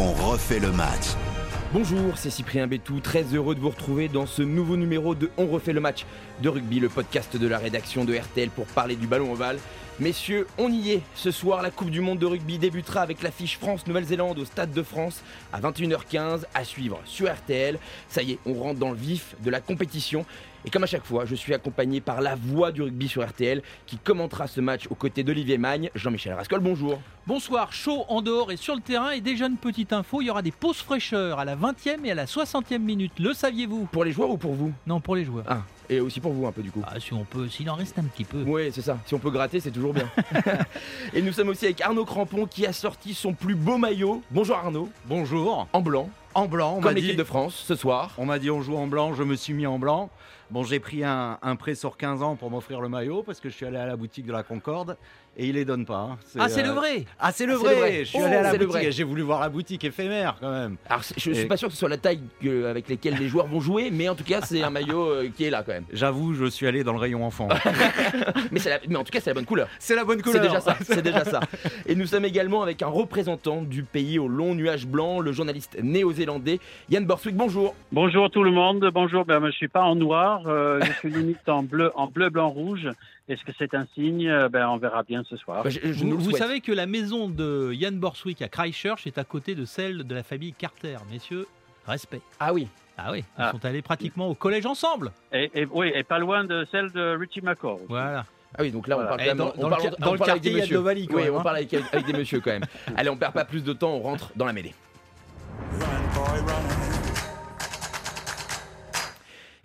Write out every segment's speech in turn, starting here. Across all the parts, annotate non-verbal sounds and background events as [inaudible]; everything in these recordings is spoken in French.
On refait le match. Bonjour, c'est Cyprien Bétou, très heureux de vous retrouver dans ce nouveau numéro de On refait le match de rugby, le podcast de la rédaction de RTL pour parler du ballon ovale. Messieurs, on y est. Ce soir, la Coupe du Monde de rugby débutera avec l'affiche France-Nouvelle-Zélande au Stade de France à 21h15 à suivre sur RTL. Ça y est, on rentre dans le vif de la compétition. Et comme à chaque fois, je suis accompagné par la voix du rugby sur RTL qui commentera ce match aux côtés d'Olivier Magne. Jean-Michel Rascol, bonjour. Bonsoir, chaud en dehors et sur le terrain. Et déjà une petite info, il y aura des pauses fraîcheurs à la 20e et à la 60e minute. Le saviez-vous? Pour les joueurs ou pour vous? Non, pour les joueurs. Ah, et aussi pour vous un peu du coup. Ah, si on peut, s'il en reste un petit peu. Oui, c'est ça. Si on peut gratter, c'est toujours bien. [laughs] et nous sommes aussi avec Arnaud Crampon qui a sorti son plus beau maillot. Bonjour Arnaud. Bonjour. En blanc. En blanc, on Comme l'équipe de France ce soir. On m'a dit on joue en blanc, je me suis mis en blanc. Bon, j'ai pris un, un prêt sur 15 ans pour m'offrir le maillot parce que je suis allé à la boutique de la Concorde et il les donne pas. hein. Ah, c'est euh, le vrai Ah, c'est le, Ah, c'est vrai. le vrai. Je suis Oh, allé à la c'est le boutique vrai. et j'ai voulu voir la boutique éphémère quand même. Alors, c'est- je suis Et- pas sûr que ce soit la taille que- avec laquelle les joueurs vont jouer, mais en tout cas, c'est un maillot euh, qui est là quand même. J'avoue, je suis allé dans le rayon enfant. [laughs] Mais, c'est la- mais en tout cas, c'est la bonne couleur. c'est la bonne C'est couleur. déjà ça, c'est déjà ça. [laughs] Et nous sommes également avec un représentant du pays au long nuage blanc, le journaliste néo-zélandais Yann Borswick. Bonjour. Bonjour tout le monde. Bonjour. Ben, je suis pas en noir. euh, je suis limite en bleu, en bleu, blanc, rouge. Est-ce que c'est un signe? Euh, Ben, on verra bien ce soir. Bah, je je Vous, savez que la maison de Yann Borswick à Christchurch est à côté de celle de la famille Carter. Messieurs, respect. Ah oui. Ah oui, ils Ah. sont allés pratiquement au collège ensemble. Et, et- oui, et pas loin de celle de Richie McCaw. Voilà. Ah oui, donc là, on Voilà. parle Et quand même. dans- on le parle- quar- on dans le parle avec quartier, des messieurs. Oui, même, on hein. parle avec, avec des messieurs quand même. [laughs] Allez, on perd pas plus de temps, on rentre dans la mêlée.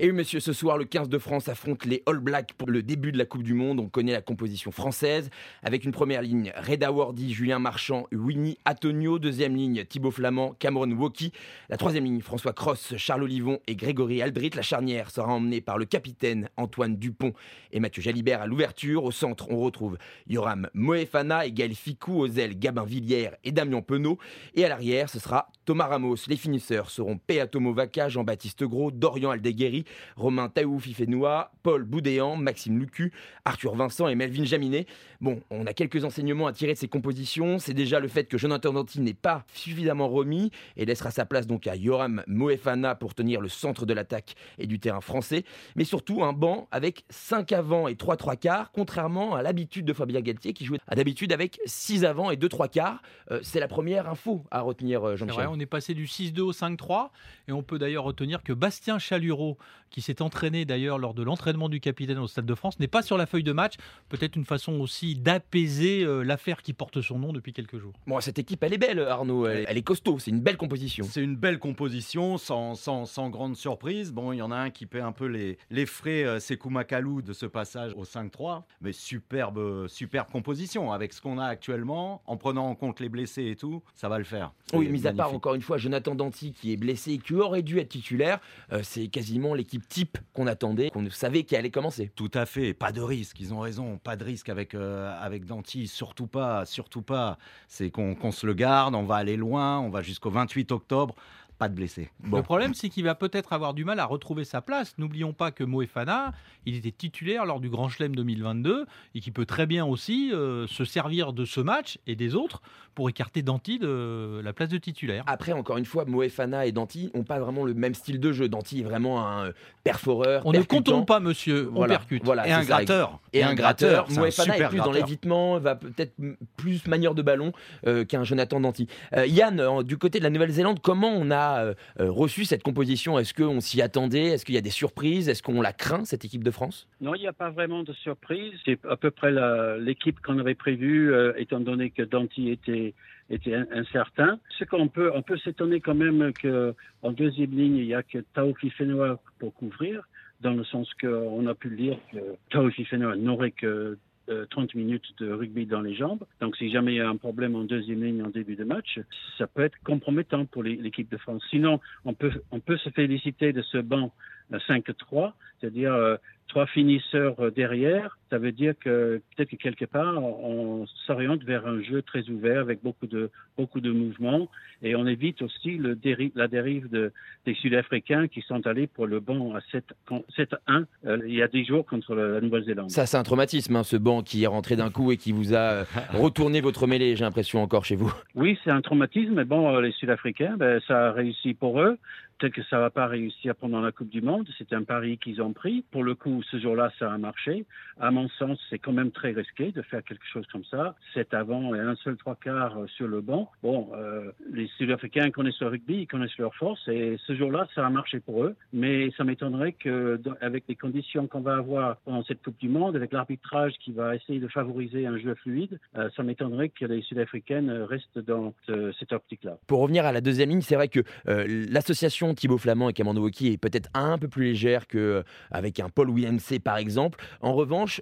Et monsieur, ce soir, le 15 de France affronte les All Blacks pour le début de la Coupe du Monde. On connaît la composition française avec une première ligne Reda Wardy, Julien Marchand, Winnie Antonio. Deuxième ligne Thibaut Flamand, Cameron Woki. La troisième ligne François Cross, Charles Olivon et Grégory Aldrit. La charnière sera emmenée par le capitaine Antoine Dupont et Mathieu Jalibert à l'ouverture. Au centre, on retrouve Yoram Moefana et Gaël Ficou. Aux Gabin Villière et Damien Penaud. Et à l'arrière, ce sera Thomas Ramos. Les finisseurs seront Peatomo Vaca, Jean-Baptiste Gros, Dorian Aldeguerri, Romain Taou Fifenoa, Paul Boudéan, Maxime Lucu, Arthur Vincent et Melvin Jaminet. Bon, on a quelques enseignements à tirer de ces compositions. C'est déjà le fait que Jonathan Danty n'est pas suffisamment remis et laissera sa place donc à Yoram Moefana pour tenir le centre de l'attaque et du terrain français. Mais surtout un banc avec 5 avant et 3 3 quarts, contrairement à l'habitude de Fabien Galtier qui jouait d'habitude avec 6 avant et 2 3 quarts. C'est la première info à retenir, euh, Jean-Michel. on est passé du 6-2 au 5-3 et on peut d'ailleurs retenir que Bastien Chalureau, qui s'est entraîné d'ailleurs lors de l'entraînement du capitaine au Stade de France, n'est pas sur la feuille de match. Peut-être une façon aussi d'apaiser euh, l'affaire qui porte son nom depuis quelques jours. Bon, cette équipe, elle est belle, Arnaud. Elle, elle est costaud. C'est une belle composition. C'est une belle composition, sans, sans, sans grande surprise. Bon, il y en a un qui paie un peu les, les frais, euh, Sekou Makalou, de ce passage au 5-3. Mais superbe, superbe composition. Avec ce qu'on a actuellement, en prenant en compte les blessés et tout, ça va le faire. C'est Oui, mis à part encore une fois Jonathan Danty qui est blessé et qui aurait dû être titulaire, euh, c'est quasiment l'équipe type qu'on attendait, qu'on savait qu'elle allait commencer. Tout à fait, pas de risque, ils ont raison, pas de risque avec, euh, avec surtout pas, surtout pas. C'est qu'on se le garde, on va aller loin, on va jusqu'au 28 octobre, pas de blessés. Bon. Le problème, c'est qu'il va peut-être avoir du mal à retrouver sa place. N'oublions pas que Moefana, il était titulaire lors du Grand Chelem 2022 et qui peut très bien aussi euh, se servir de ce match et des autres pour écarter Danty de la place de titulaire. Après, encore une fois, Moefana et Danty n'ont pas vraiment le même style de jeu. Danty est vraiment un euh, perforeur. On ne percutant. contourne pas, monsieur, on Voilà, percute. voilà, et un gratteur. Et un gratteur. un Moefana est plus dans l'évitement, va peut-être plus manière de ballon euh, qu'un Jonathan Danty. Euh, Yann, du côté de la Nouvelle-Zélande, comment on a euh, reçu cette composition Est-ce qu'on s'y attendait? Est-ce qu'il y a des surprises? Est-ce qu'on la craint, cette équipe de France? Non, il n'y a pas vraiment de surprise. C'est à peu près l'équipe qu'on avait prévue, euh, étant donné que Danty était était in- incertain. Ce qu'on peut, on peut s'étonner quand même que en deuxième ligne, il y a que Tao Fifenoa pour couvrir, dans le sens qu'on a pu le dire que Tao Fifenoa n'aurait que euh, 30 minutes de rugby dans les jambes. Donc, si jamais il y a un problème en deuxième ligne en début de match, ça peut être compromettant pour l'équipe de France. Sinon, on peut, on peut se féliciter de ce banc 5-3, c'est-à-dire euh, trois finisseurs derrière, ça veut dire que peut-être que quelque part, on s'oriente vers un jeu très ouvert avec beaucoup de, beaucoup de mouvements et on évite aussi le la dérive de, des Sud-Africains qui sont allés pour le banc à 7-1 euh, il y a 10 jours contre la Nouvelle-Zélande. Ça, c'est un traumatisme, hein, ce banc qui est rentré d'un coup et qui vous a euh, [laughs] retourné votre mêlée, j'ai l'impression, encore chez vous. Oui, c'est un traumatisme, mais bon, euh, les Sud-Africains, ben, ça a réussi pour eux. Peut-être que ça va pas réussir pendant la Coupe du Monde. C'est un pari qu'ils ont pris. Pour le coup, ce jour-là, ça a marché. À mon sens, c'est quand même très risqué de faire quelque chose comme ça. C'est avant et un seul trois quarts sur le banc. Bon, euh, les Sud-Africains connaissent le rugby, ils connaissent leur force et ce jour-là, ça a marché pour eux. Mais ça m'étonnerait que, avec les conditions qu'on va avoir pendant cette Coupe du Monde, avec l'arbitrage qui va essayer de favoriser un jeu fluide, euh, ça m'étonnerait que les Sud-Africaines restent dans euh, cette optique-là. Pour revenir à la deuxième ligne, c'est vrai que l'association Thibaut Flamand et Camando Woki est peut-être un plus légère qu'avec un Paul Williamsey par exemple. En revanche,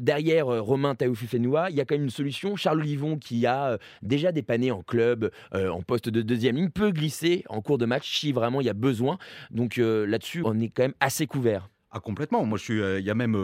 derrière euh, Romain Taoufifenoua, il y a quand même une solution. Charles Olivon, qui a euh, déjà dépanné en club, euh, en poste de deuxième ligne, peut glisser en cours de match si vraiment il y a besoin. Donc là-dessus, on est quand même assez couvert. Ah, complètement. Moi, je suis. Il y a même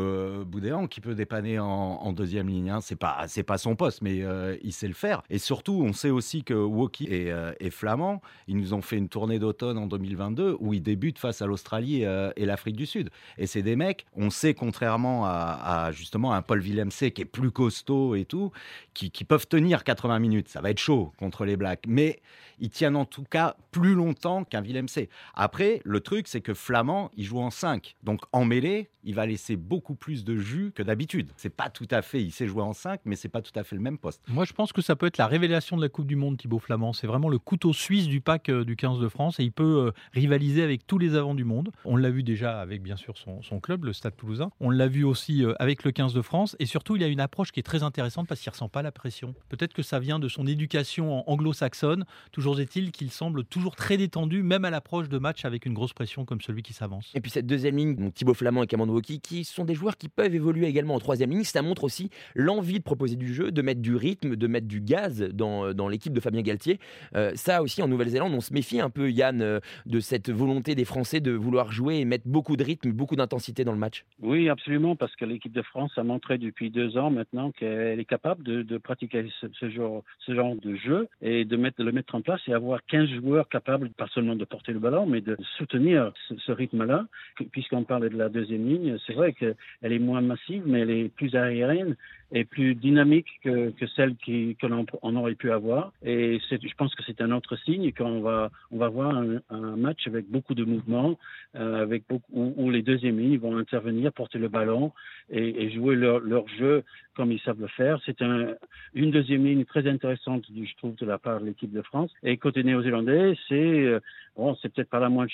Boudéan qui peut dépanner en, deuxième ligne. Hein. C'est pas, c'est pas son poste, mais il sait le faire. Et surtout, on sait aussi que Woki et, Flamand, ils nous ont fait une tournée d'automne en 2022 où ils débutent face à l'Australie et l'Afrique du Sud. Et c'est des mecs, on sait contrairement à, justement un Paul Villemc qui est plus costaud et tout, qui, qui, peuvent tenir 80 minutes. Ça va être chaud contre les Blacks, mais ils tiennent en tout cas plus longtemps qu'un Villemc. Après, le truc, c'est que Flamand, il joue en 5. Donc en mêlée, il va laisser beaucoup plus de jus que d'habitude. C'est pas tout à fait, il sait jouer en 5, mais c'est pas tout à fait le même poste. Moi, je pense que ça peut être la révélation de la Coupe du Monde, Thibaut Flamand. C'est vraiment le couteau suisse du pack euh, du 15 de France et il peut euh, rivaliser avec tous les avants du monde. On l'a vu déjà avec, bien sûr, son, club, le Stade Toulousain. On l'a vu aussi euh, avec le 15 de France et surtout, il a une approche qui est très intéressante parce qu'il ressent pas la pression. Peut-être que ça vient de son éducation anglo-saxonne. Toujours est-il qu'il semble toujours très détendu, même à l'approche de matchs avec une grosse pression comme celui qui s'avance. Et puis cette deuxième ligne, donc Thibaut Flamand et Camando Woki, qui sont des joueurs qui peuvent évoluer également en troisième ligne, ça montre aussi l'envie de proposer du jeu, de mettre du rythme, de mettre du gaz dans, dans l'équipe de Fabien Galtier. Euh, ça aussi en Nouvelle-Zélande, on se méfie un peu, Yann, euh, de cette volonté des Français de vouloir jouer et mettre beaucoup de rythme, beaucoup d'intensité dans le match. Oui, absolument, parce que l'équipe de France a montré depuis deux ans maintenant qu'elle est capable de, pratiquer ce, genre, ce de jeu et de, mettre, de le mettre en place et avoir 15 joueurs capables, pas seulement de porter le ballon, mais de soutenir ce, rythme-là. Puisqu'on parlait de la deuxième ligne, c'est vrai qu'elle est moins massive, mais elle est plus aérienne et plus dynamique que, que celle qui, que l'on on aurait pu avoir. Et je pense que c'est un autre signe qu'on va, on va voir un, match avec beaucoup de mouvements, euh, avec beaucoup, où, les deuxièmes lignes vont intervenir, porter le ballon et, et jouer leur, leur jeu comme ils savent le faire. C'est un, une deuxième ligne très intéressante, je trouve, de la part de l'équipe de France. Et côté néo-zélandais, c'est euh, bon, c'est peut-être pas la, moins,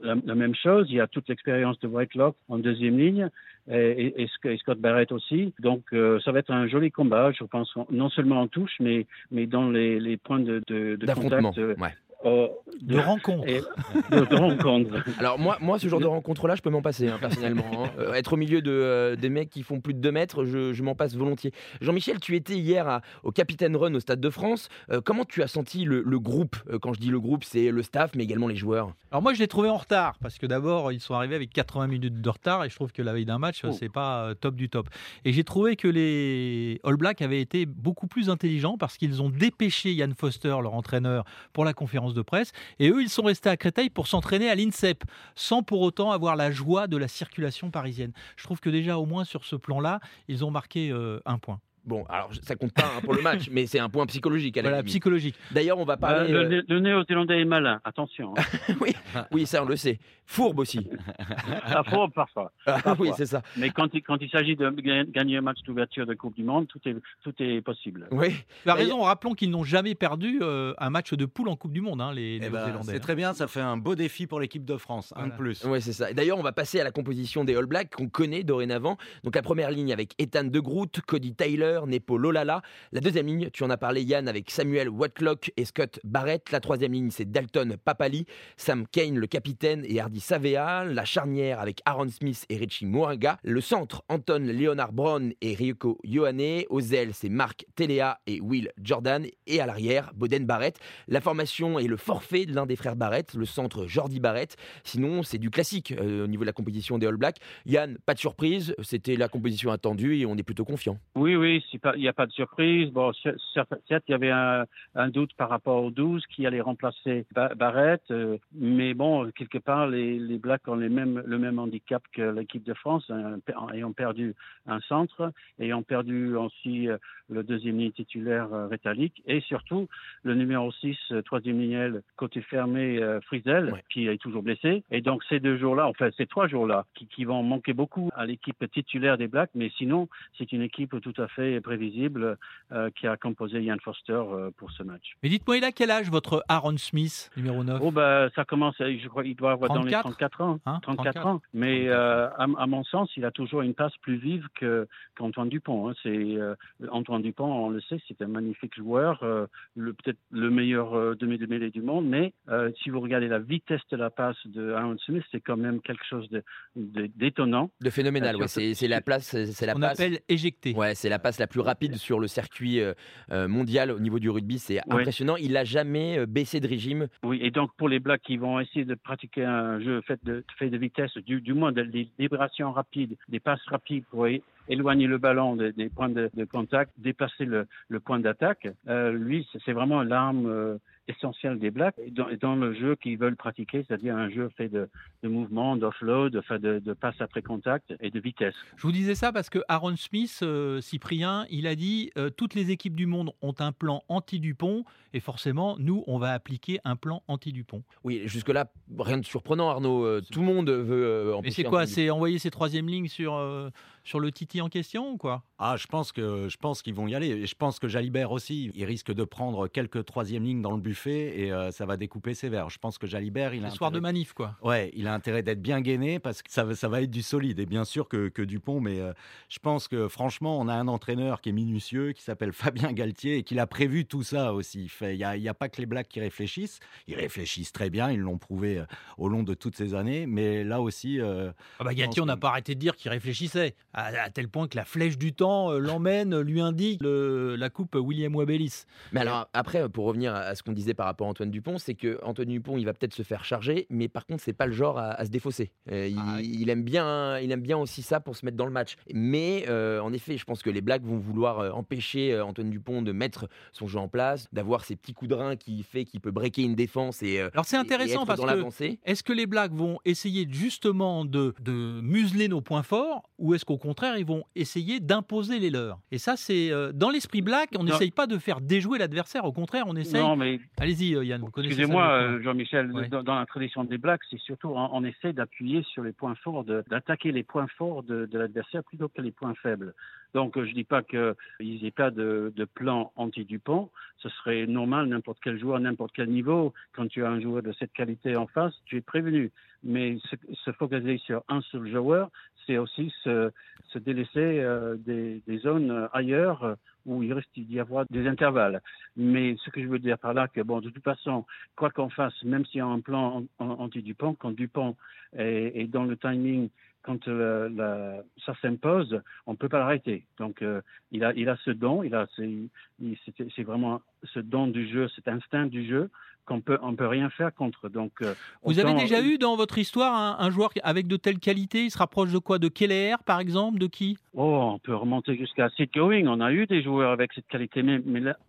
la, même chose. Il y a toute l'expérience de Whitelock en deuxième ligne et, et, Scott Barrett aussi. Donc euh, ça va être un joli combat, je pense, non seulement en touche, mais, mais dans les, les points de, de, de contact. Euh, ouais. Euh, de, rencontres. de, [laughs] Alors moi, moi, ce genre de rencontre-là, je peux m'en passer hein, personnellement. Hein. Euh, être au milieu de euh, des mecs qui font plus de 2 mètres, je, m'en passe volontiers. Jean-Michel, tu étais hier au Capitaine Run au Stade de France. comment tu as senti le, groupe? Quand je dis le groupe, c'est le staff, mais également les joueurs. Alors moi, je l'ai trouvé en retard parce que d'abord, ils sont arrivés avec 80 minutes de retard et je trouve que la veille d'un match, oh. c'est pas top du top. Et j'ai trouvé que les All Blacks avaient été beaucoup plus intelligents parce qu'ils ont dépêché Yann Foster, leur entraîneur, pour la conférence de presse. Et eux, ils sont restés à Créteil pour s'entraîner à l'INSEP, sans pour autant avoir la joie de la circulation parisienne. Je trouve que déjà, au moins sur ce plan-là, ils ont marqué euh, un point. Bon, alors ça compte pas hein, pour le match, mais c'est un point psychologique. À la voilà, psychologique. D'ailleurs, on va parler. Euh, le, néo-zélandais est malin, attention. Hein. [laughs] oui, oui, ça on le sait. Fourbe aussi. [laughs] ah, fourbe parfois. Ah, oui, c'est ça. Mais quand il, quand il s'agit de gagner un match d'ouverture de Coupe du Monde, tout est, tout est possible. Oui. As raison, rappelons qu'ils n'ont jamais perdu euh, un match de poule en Coupe du Monde, hein, les eh ben, Néo-Zélandais. c'est très bien, ça fait un beau défi pour l'équipe de France, un de plus. Oui, c'est ça. D'ailleurs, on va passer à la composition des All Blacks qu'on connaît dorénavant. Donc la première ligne avec Ethan De Groot, Cody Taylor, Nepo Lolala. La deuxième ligne, tu en as parlé Yann, avec Samuel Watlock et Scott Barrett. La troisième ligne, c'est Dalton Papali, Sam Kane, le capitaine, et Hardy Savea. La charnière avec Aaron Smith et Richie Moraga. Le centre, Anton Leonard Brown et Ryuko Yohane. Aux ailes, c'est Marc Telea et Will Jordan. Et à l'arrière, Boden Barrett. La formation est le forfait de l'un des frères Barrett, le centre Jordi Barrett. Sinon, c'est du classique euh, au niveau de la composition des All Blacks. Yann, pas de surprise, c'était la composition attendue et on est plutôt confiant. Oui, oui, il n'y a pas de surprise. Bon, certes, il y avait un, doute par rapport aux 12 qui allait remplacer Barrett, euh, mais bon, quelque part, les, les Blacks ont les mêmes, le même handicap que l'équipe de France, ayant perdu un centre, ayant perdu aussi euh, le deuxième ligne titulaire euh, Rétalique, et surtout le numéro 6, troisième ligne côté fermé Frizel, qui est toujours blessé. Et donc ces deux jours-là, enfin ces trois jours-là, qui, qui vont manquer beaucoup à l'équipe titulaire des Blacks, mais sinon, c'est une équipe tout à fait prévisible euh, qui a composé Ian Foster euh, pour ce match. Mais dites-moi, il a quel âge votre Aaron Smith, numéro 9 Oh, bah, ça commence, je crois qu'il doit avoir dans les 34 ans. 34, hein, ans. Mais euh, à, mon sens, il a toujours une passe plus vive qu'Antoine Dupont. Hein. C'est, Antoine Dupont, on le sait, c'est un magnifique joueur, le, peut-être le meilleur demi-de-mêlée du monde, mais si vous regardez la vitesse de la passe de Aaron Smith, c'est quand même quelque chose de, d'étonnant. De, phénoménal, ouais. c'est, la place, c'est la on passe. appelle éjecté. Ouais, c'est la passe la plus rapide sur le circuit euh, euh, mondial au niveau du rugby. C'est impressionnant. Il n'a jamais euh, baissé de régime. Oui, et donc pour les Blacks qui vont essayer de pratiquer un jeu fait de, fait de vitesse, du, du moins des vibrations rapides, des passes rapides pour éloigner le ballon des, points de, contact, dépasser le, point d'attaque, lui, c'est vraiment l'arme essentiel des Blacks dans, dans le jeu qu'ils veulent pratiquer, c'est-à-dire un jeu fait de, de mouvement, d'offload, enfin de, de passe après contact et de vitesse. Je vous disais ça parce que Aaron Smith, euh, Cyprien, il a dit euh, toutes les équipes du monde ont un plan anti-Dupont et forcément, nous, on va appliquer un plan anti-Dupont. Oui, jusque-là, rien de surprenant, Arnaud. Euh, tout le monde veut Mais c'est quoi C'est envoyer ses troisième lignes sur, sur le Titi en question ou quoi? Ah, je pense que je pense qu'ils vont y aller. Et je pense que Jalibert aussi, il risque de prendre quelques troisième lignes dans le buffet et euh, ça va découper sévère. Je pense que Jalibert, il a. soir de manif, quoi. Ouais, il a intérêt d'être bien gainé parce que ça, ça va être du solide. Et bien sûr que, que Dupont, mais euh, je pense que franchement, on a un entraîneur qui est minutieux, qui s'appelle [laughs] Fabien Galtier et qui a prévu tout ça aussi. Il n'y a, a, pas que les Blacks qui réfléchissent. Ils réfléchissent très bien, ils l'ont prouvé euh, au long de toutes ces années. Mais là aussi. ah bah Galtier, on n'a pas arrêté de dire qu'il réfléchissait, à, tel point que la flèche du temps l'emmène, lui indique le, la coupe William Wabelis. Mais alors, après, pour revenir à ce qu'on disait par rapport à Antoine Dupont, c'est que Antoine Dupont, il va peut-être se faire charger, mais par contre, c'est pas le genre à, se défausser. Euh, ah il, aime bien, il aime bien aussi ça pour se mettre dans le match. Mais euh, en effet, je pense que les Blacks vont vouloir euh, empêcher Antoine Dupont de mettre son jeu en place, d'avoir ces petits coups de rein qui fait qu'il peut breaker une défense et. Alors c'est intéressant parce que est-ce que les Blacks vont essayer justement de, de museler nos points forts ou est-ce qu'au contraire ils vont essayer d'imposer les leurs Et ça, c'est dans l'esprit Black, on n'essaye pas de faire déjouer l'adversaire. Au contraire, on essaye. Non, mais Allez-y, euh, Yann, vous connaissez Excusez-moi, euh, Jean-Michel, dans, la tradition des Blacks, c'est surtout on, essaie d'appuyer sur les points forts, d'attaquer les points forts de, l'adversaire plutôt que les points faibles. Donc, je ne dis pas qu'ils n'aient pas de, plan anti-Dupont. Ce serait normal, n'importe quel joueur, n'importe quel niveau. Quand tu as un joueur de cette qualité en face, tu es prévenu. Mais se, focaliser sur un seul joueur, c'est aussi se, délaisser euh, des, zones ailleurs où il risque d'y avoir des intervalles. Mais ce que je veux dire par là, que bon, de toute façon, quoi qu'on fasse, même s'il y a un plan anti-Dupont, quand Dupont est, dans le timing, quand euh, ça s'impose, on ne peut pas l'arrêter. Donc, euh, il, a, il a ce don, c'est vraiment ce don du jeu, cet instinct du jeu qu'on peut, on peut rien faire contre. Donc, euh, vous avez déjà eu dans votre histoire un, joueur avec de telles qualités Il se rapproche de quoi? De Keller, par exemple? De qui? Oh, on peut remonter jusqu'à Sid Going. On a eu des joueurs avec cette qualité, mais,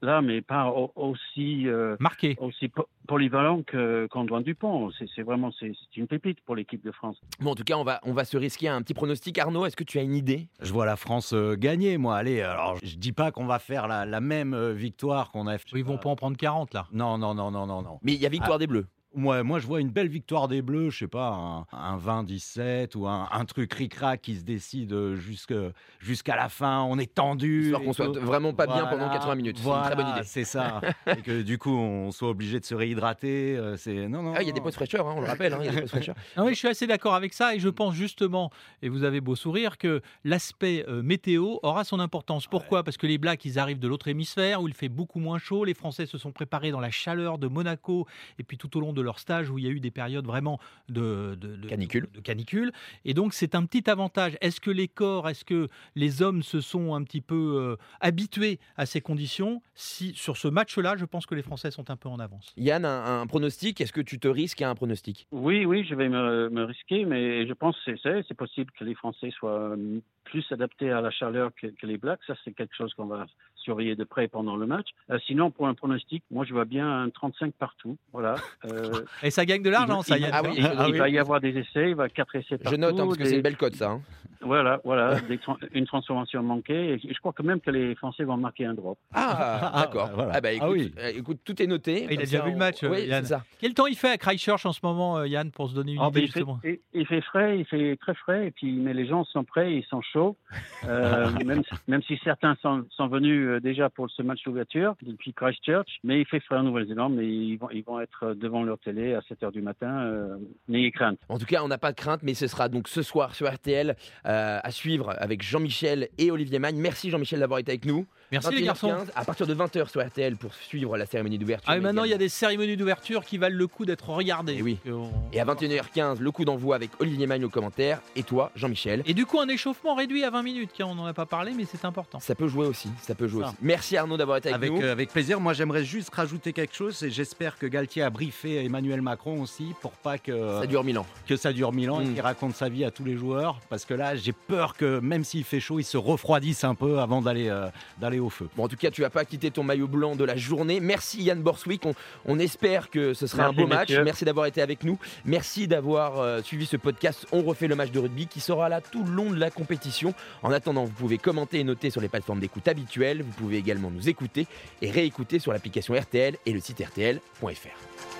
là, mais pas aussi euh, marqué, aussi polyvalent qu'Antoine Dupont. C'est vraiment c'est une pépite pour l'équipe de France. Bon, en tout cas, on va on va se risquer un petit pronostic. Arnaud, est-ce que tu as une idée? Je vois la France euh, gagner, moi. Allez, alors je dis pas qu'on va faire la, même victoire qu'on a. Ils vont pas en prendre 40 là. Non, non, non, non, non, non. Mais il y a victoire ah. des Bleus. Ouais, moi, je vois une belle victoire des Bleus, je sais pas, un, un 20-17 ou un, un truc ric-rac qui se décide euh, jusque- jusqu'à la fin. On est tendu. Histoire qu'on soit vraiment pas bien pendant Voilà, 80 minutes. C'est une très bonne idée. C'est ça. [laughs] et que du coup, on soit obligé de se réhydrater. euh, C'est non, non. Ah, il y a des non. pauses fraîcheurs, hein, on le rappelle, hein, il y a des pauses fraîcheurs. [laughs] Ah oui, je suis assez d'accord avec ça et je pense justement, et vous avez beau sourire, que l'aspect euh, météo aura son importance. Pourquoi? Parce que les Blacks, ils arrivent de l'autre hémisphère où il fait beaucoup moins chaud. Les Français se sont préparés dans la chaleur de Monaco et puis tout au long de leur stage où il y a eu des périodes vraiment de, de- de- Canicule. de canicule. Et donc c'est un petit avantage. Est-ce que les corps, est-ce que les hommes se sont un petit peu euh, habitués à ces conditions? Si sur ce match-là, je pense que les Français sont un peu en avance. Yann, un, un pronostic, est-ce que tu te risques à un pronostic? Oui, oui, je vais me, me risquer, mais je pense que c'est- possible que les Français soient plus adaptés à la chaleur que, que les Blacks. Ça, c'est quelque chose qu'on va surveiller de près pendant le match. Euh, sinon, pour un pronostic, moi, je vois bien un 35 partout. Voilà. Euh, [laughs] Et ça gagne de l'argent, il- ça, il- Yann. Ah oui, il, Ah il oui. va y avoir des essais, il va y avoir quatre essais partout. Je note, hein, parce que des- c'est une belle cote, ça. hein. Voilà, voilà, [laughs] une transformation manquée. Et je crois que même que les Français vont marquer un drop. Ah, [laughs] Ah, d'accord. bah, voilà. Ah, bah, écoute, Ah oui. euh, écoute, tout est noté. Il a déjà vu le on- match, euh, Oui, Yann. c'est ça. Quel temps il fait à Christchurch en ce moment, euh, Yann, pour se donner une Ah, ben, idée il, fait, justement il, il fait frais, il fait très frais, et puis mais les gens sont prêts, ils sont chauds. [laughs] Euh, même, si- même si certains sont, sont venus euh, déjà pour ce match d'ouverture depuis Christchurch, mais il fait frais en Nouvelle-Zélande, mais ils vont, ils vont être devant leur télé à 7 h du matin. euh, N'ayez crainte. En tout cas, on n'a pas de crainte, mais ce sera donc ce soir sur RTL euh, à suivre avec Jean-Michel et Olivier Magne. Merci Jean-Michel d'avoir été avec nous. Merci les 21h15, garçons. À partir de 20h sur RTL pour suivre la cérémonie d'ouverture. Ah, mais mais maintenant, il y a des cérémonies d'ouverture qui valent le coup d'être regardées. Eh oui. Et on- Et à 21h15, le coup d'envoi avec Olivier Magne au commentaire et toi, Jean-Michel. Et du coup, un échauffement réduit à 20 minutes. Tiens, on n'en a pas parlé, mais c'est important. Ça peut jouer aussi, ça peut jouer Ça. aussi. Merci Arnaud d'avoir été avec, Avec, nous. euh, avec plaisir. Moi, j'aimerais juste rajouter quelque chose et j'espère que Galtier a briefé Emmanuel Macron aussi pour pas que Ça dure mille ans. que ça dure mille ans et qu'il raconte sa vie à tous les joueurs. Parce que là, j'ai peur que même s'il fait chaud, ils se refroidissent un peu avant d'aller euh, d'aller au feu. Bon, en tout cas, tu vas pas quitter ton maillot blanc de la journée. Merci Yann Borswick. On, on espère que ce sera Merci, un beau match. messieurs. Merci d'avoir été avec nous. Merci d'avoir euh, suivi ce podcast. On refait le match de rugby qui sera là tout le long de la compétition. En attendant, vous pouvez commenter et noter sur les plateformes d'écoute habituelles. Vous pouvez également nous écouter et réécouter sur l'application RTL et le site RTL.fr.